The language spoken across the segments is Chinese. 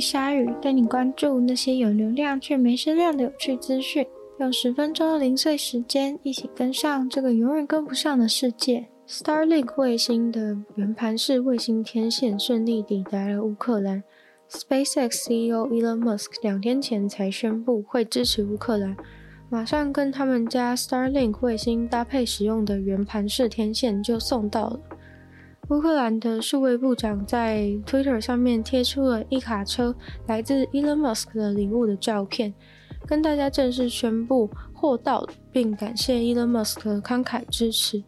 鲨鱼，带你关注那些有流量却没声量的有趣资讯。用十分钟的零碎时间，一起跟上这个永远跟不上的世界。Starlink 卫星的圆盘式卫星天线顺利抵达了乌克兰。SpaceX CEO Elon Musk 两天前才宣布会支持乌克兰，马上跟他们家 Starlink 卫星搭配使用的圆盘式天线就送到了。乌克兰的数位部长在 Twitter 上面贴出了一卡车来自 Elon Musk 的礼物的照片，跟大家正式宣布货到，并感谢 Elon Musk 的慷慨支持。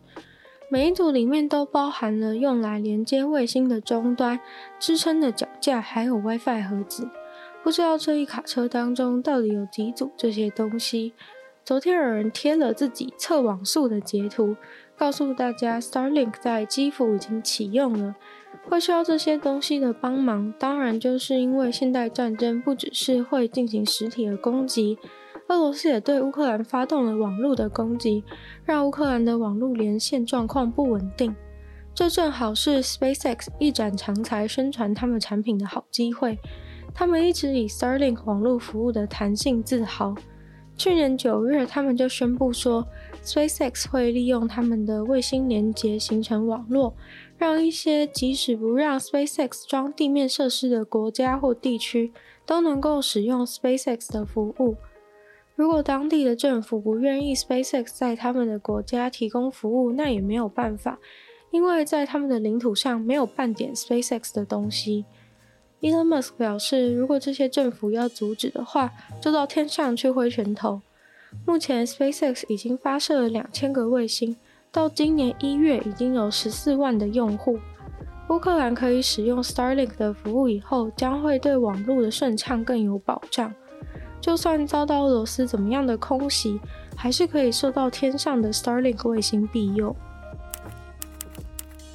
每一组里面都包含了用来连接卫星的终端、支撑的脚架，还有 WiFi 盒子。不知道这一卡车当中到底有几组这些东西？昨天有人贴了自己测网速的截图，告诉大家 Starlink 在基辅已经启用了。会需要这些东西的帮忙，当然就是因为现代战争不只是会进行实体的攻击。俄罗斯也对乌克兰发动了网络的攻击，让乌克兰的网络连线状况不稳定。这正好是 SpaceX 一展长才宣传他们产品的好机会。他们一直以 Starlink 网络服务的弹性自豪。去年九月，他们就宣布说，SpaceX 会利用他们的卫星连接形成网络，让一些即使不让 SpaceX 装地面设施的国家或地区，都能够使用 SpaceX 的服务。如果当地的政府不愿意 SpaceX 在他们的国家提供服务，那也没有办法，因为在他们的领土上没有半点 SpaceX 的东西。Elon Musk 表示，如果这些政府要阻止的话，就到天上去挥拳头。目前 SpaceX 已经发射了两千个卫星，到今年一月已经有十四万的用户。乌克兰可以使用 Starlink 的服务以后，将会对网络的顺畅更有保障。就算遭到俄罗斯怎么样的空袭，还是可以受到天上的 Starlink 卫星庇佑。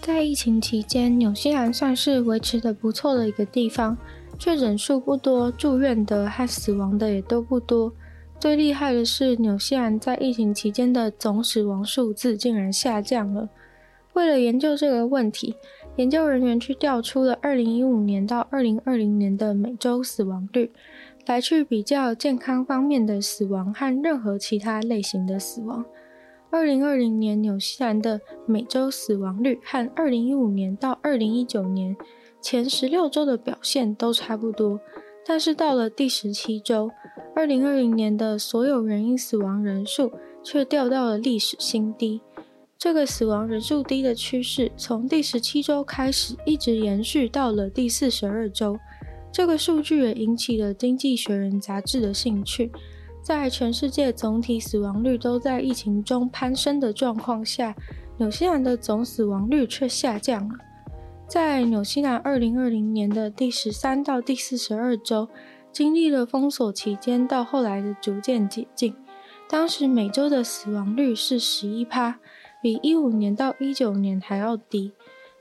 在疫情期间，纽西兰算是维持得不错的一个地方，确诊数不多，住院的和死亡的也都不多。最厉害的是，纽西兰在疫情期间的总死亡数字竟然下降了。为了研究这个问题，研究人员去调出了2015年到2020年的每周死亡率。来去比较健康方面的死亡和任何其他类型的死亡。二零二零年纽西兰的每周死亡率和二零一五年到二零一九年前十六周的表现都差不多，但是到了第十七周，二零二零年的所有人因死亡人数却掉到了历史新低。这个死亡人数低的趋势从第十七周开始一直延续到了第四十二周。这个数据也引起了《经济学人》杂志的兴趣。在全世界总体死亡率都在疫情中攀升的状况下，纽西兰的总死亡率却下降了。在纽西兰2020年的第十三到第四十二周，经历了封锁期间到后来的逐渐解禁，当时每周的死亡率是十一趴，比一五年到一九年还要低，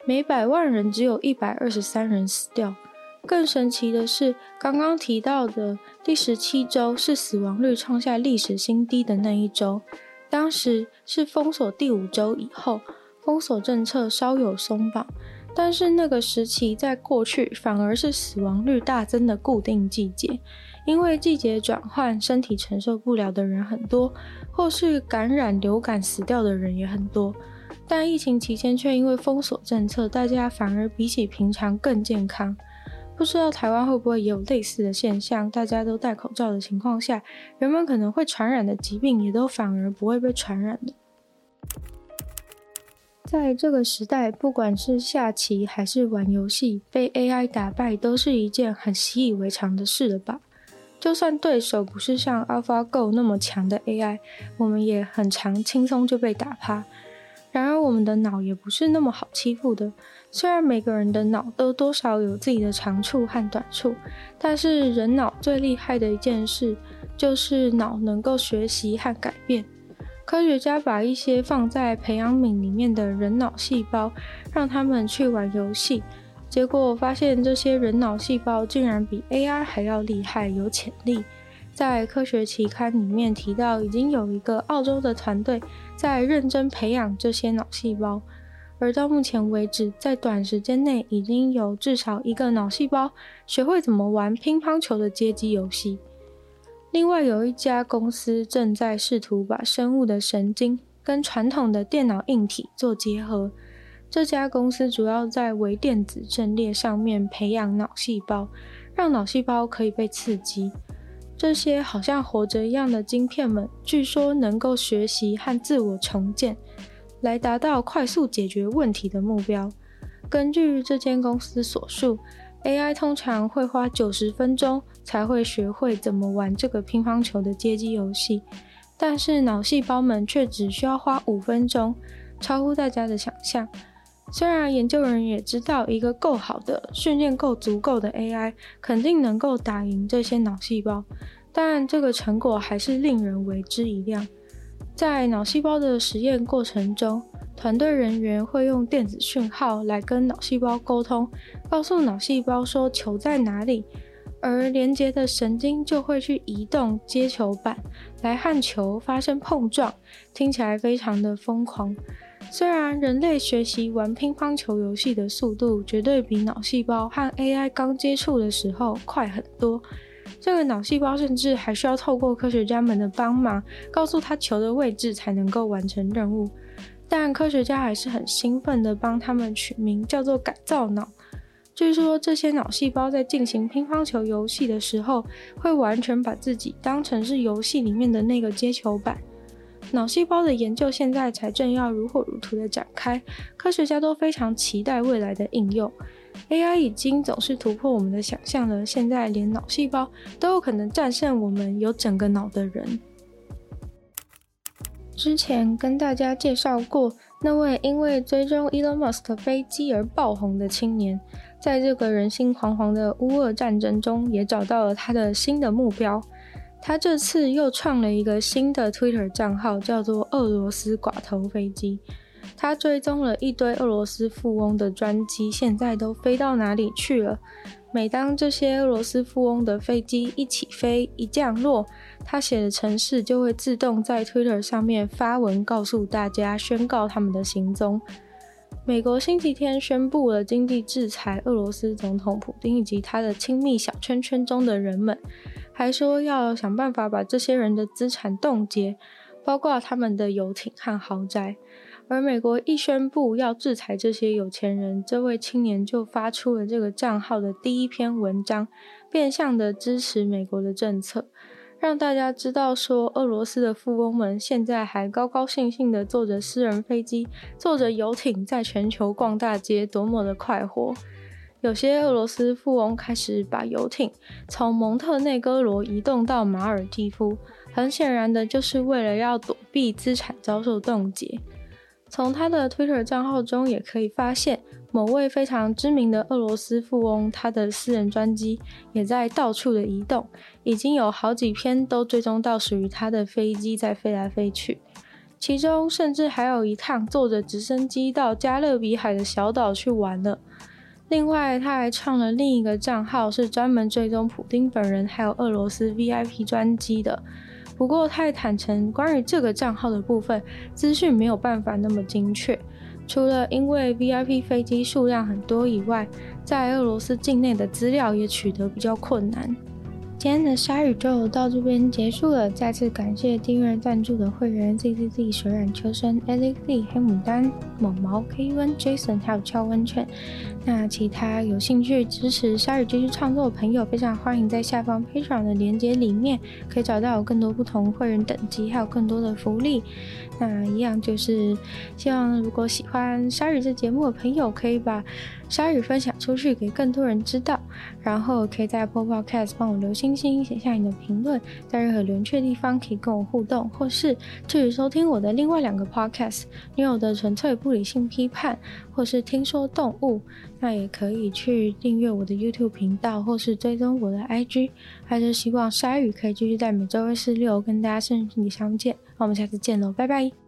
每百万人只有一百二十三人死掉。更神奇的是，刚刚提到的第十七周是死亡率创下历史新低的那一周，当时是封锁第五周以后，封锁政策稍有松绑，但是那个时期在过去反而是死亡率大增的固定季节，因为季节转换，身体承受不了的人很多，或是感染流感死掉的人也很多，但疫情期间却因为封锁政策，大家反而比起平常更健康。不知道台湾会不会也有类似的现象？大家都戴口罩的情况下，人们可能会传染的疾病也都反而不会被传染的。在这个时代，不管是下棋还是玩游戏，被 AI 打败都是一件很习以为常的事了吧？就算对手不是像 AlphaGo 那么强的 AI，我们也很常轻松就被打趴。然而，我们的脑也不是那么好欺负的。虽然每个人的脑都多少有自己的长处和短处，但是人脑最厉害的一件事就是脑能够学习和改变。科学家把一些放在培养皿里面的人脑细胞，让他们去玩游戏，结果发现这些人脑细胞竟然比 AI 还要厉害，有潜力。在科学期刊里面提到，已经有一个澳洲的团队在认真培养这些脑细胞，而到目前为止，在短时间内已经有至少一个脑细胞学会怎么玩乒乓球的街机游戏。另外，有一家公司正在试图把生物的神经跟传统的电脑硬体做结合。这家公司主要在微电子阵列上面培养脑细胞，让脑细胞可以被刺激。这些好像活着一样的晶片们，据说能够学习和自我重建，来达到快速解决问题的目标。根据这间公司所述，AI 通常会花九十分钟才会学会怎么玩这个乒乓球的街机游戏，但是脑细胞们却只需要花五分钟，超乎大家的想象。虽然研究人员也知道，一个够好的、训练够足够的 AI 肯定能够打赢这些脑细胞，但这个成果还是令人为之一亮。在脑细胞的实验过程中，团队人员会用电子讯号来跟脑细胞沟通，告诉脑细胞说球在哪里，而连接的神经就会去移动接球板，来和球发生碰撞，听起来非常的疯狂。虽然人类学习玩乒乓球游戏的速度绝对比脑细胞和 AI 刚接触的时候快很多，这个脑细胞甚至还需要透过科学家们的帮忙，告诉他球的位置才能够完成任务。但科学家还是很兴奋地帮他们取名叫做改造脑。据说这些脑细胞在进行乒乓球游戏的时候，会完全把自己当成是游戏里面的那个接球板。脑细胞的研究现在才正要如火如荼的展开，科学家都非常期待未来的应用。AI 已经总是突破我们的想象了，现在连脑细胞都有可能战胜我们有整个脑的人。之前跟大家介绍过那位因为追踪 Elon Musk 飞机而爆红的青年，在这个人心惶惶的乌俄战争中，也找到了他的新的目标。他这次又创了一个新的 Twitter 账号，叫做“俄罗斯寡头飞机”。他追踪了一堆俄罗斯富翁的专机，现在都飞到哪里去了？每当这些俄罗斯富翁的飞机一起飞、一降落，他写的程式就会自动在 Twitter 上面发文，告诉大家，宣告他们的行踪。美国星期天宣布了经济制裁俄罗斯总统普丁以及他的亲密小圈圈中的人们。还说要想办法把这些人的资产冻结，包括他们的游艇和豪宅。而美国一宣布要制裁这些有钱人，这位青年就发出了这个账号的第一篇文章，变相的支持美国的政策，让大家知道说，俄罗斯的富翁们现在还高高兴兴的坐着私人飞机，坐着游艇在全球逛大街，多么的快活。有些俄罗斯富翁开始把游艇从蒙特内哥罗移动到马尔地夫，很显然的就是为了要躲避资产遭受冻结。从他的 Twitter 账号中也可以发现，某位非常知名的俄罗斯富翁，他的私人专机也在到处的移动，已经有好几篇都追踪到属于他的飞机在飞来飞去，其中甚至还有一趟坐着直升机到加勒比海的小岛去玩了。另外，他还创了另一个账号，是专门追踪普丁本人还有俄罗斯 VIP 专机的。不过，他也坦诚，关于这个账号的部分资讯没有办法那么精确。除了因为 VIP 飞机数量很多以外，在俄罗斯境内的资料也取得比较困难。今天的鲨宇宙到这边结束了，再次感谢订阅赞助的会员 Z Z Z 水染秋生 Alex Lee 黑牡丹猛毛 K U N Jason 还有俏温泉。那其他有兴趣支持鲨宇继续创作的朋友，非常欢迎在下方 Patreon 的链接里面可以找到更多不同会员等级，还有更多的福利。那一样就是希望如果喜欢鲨鱼这节目的朋友，可以把鲨鱼分享出去给更多人知道，然后可以在 Apple Podcast 帮我留心。星星，写下你的评论，在任何留言区的地方可以跟我互动，或是至于收听我的另外两个 podcast，女友的纯粹不理性批判，或是听说动物，那也可以去订阅我的 YouTube 频道，或是追踪我的 IG。还是希望鲨鱼可以继续在每周二、四、六跟大家顺利相见。那我们下次见喽，拜拜。